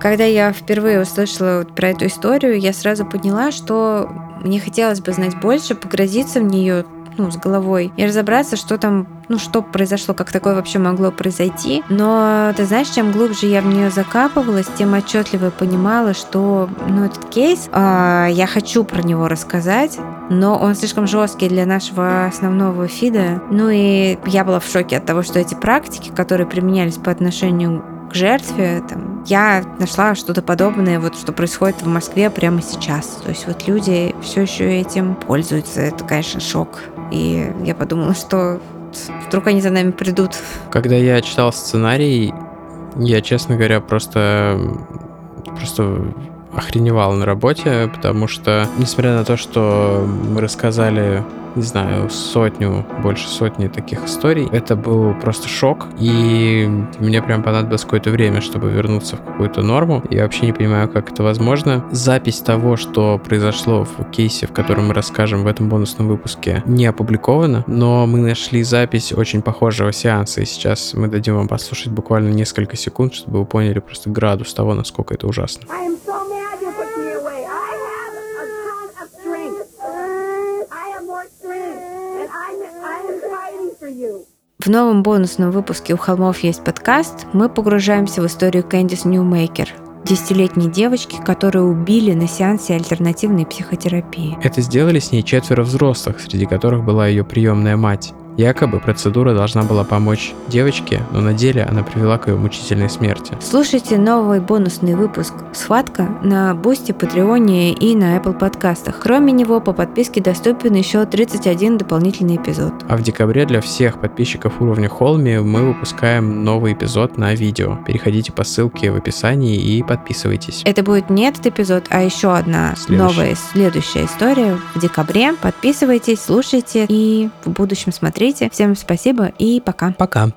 Когда я впервые услышала вот про эту историю, я сразу поняла, что мне хотелось бы знать больше, погрузиться в нее ну, с головой и разобраться, что там, ну, что произошло, как такое вообще могло произойти. Но ты знаешь, чем глубже я в нее закапывалась, тем отчетливо понимала, что, ну, этот кейс, э, я хочу про него рассказать, но он слишком жесткий для нашего основного фида. Ну и я была в шоке от того, что эти практики, которые применялись по отношению к жертве, там, я нашла что-то подобное, вот что происходит в Москве прямо сейчас. То есть вот люди все еще этим пользуются. Это, конечно, шок. И я подумала, что вдруг они за нами придут. Когда я читал сценарий, я, честно говоря, просто, просто охреневал на работе, потому что, несмотря на то, что мы рассказали не знаю, сотню, больше сотни таких историй. Это был просто шок, и мне прям понадобилось какое-то время, чтобы вернуться в какую-то норму. Я вообще не понимаю, как это возможно. Запись того, что произошло в кейсе, в котором мы расскажем в этом бонусном выпуске, не опубликована, но мы нашли запись очень похожего сеанса, и сейчас мы дадим вам послушать буквально несколько секунд, чтобы вы поняли просто градус того, насколько это ужасно. В новом бонусном выпуске «У холмов есть подкаст» мы погружаемся в историю Кэндис Ньюмейкер, десятилетней девочки, которую убили на сеансе альтернативной психотерапии. Это сделали с ней четверо взрослых, среди которых была ее приемная мать. Якобы процедура должна была помочь девочке, но на деле она привела к ее мучительной смерти. Слушайте новый бонусный выпуск «Схватка» на Бусти, Патреоне и на Apple подкастах. Кроме него по подписке доступен еще 31 дополнительный эпизод. А в декабре для всех подписчиков уровня Холми мы выпускаем новый эпизод на видео. Переходите по ссылке в описании и подписывайтесь. Это будет не этот эпизод, а еще одна Следующий. новая следующая история в декабре. Подписывайтесь, слушайте и в будущем смотрите смотрите. Всем спасибо и пока. Пока.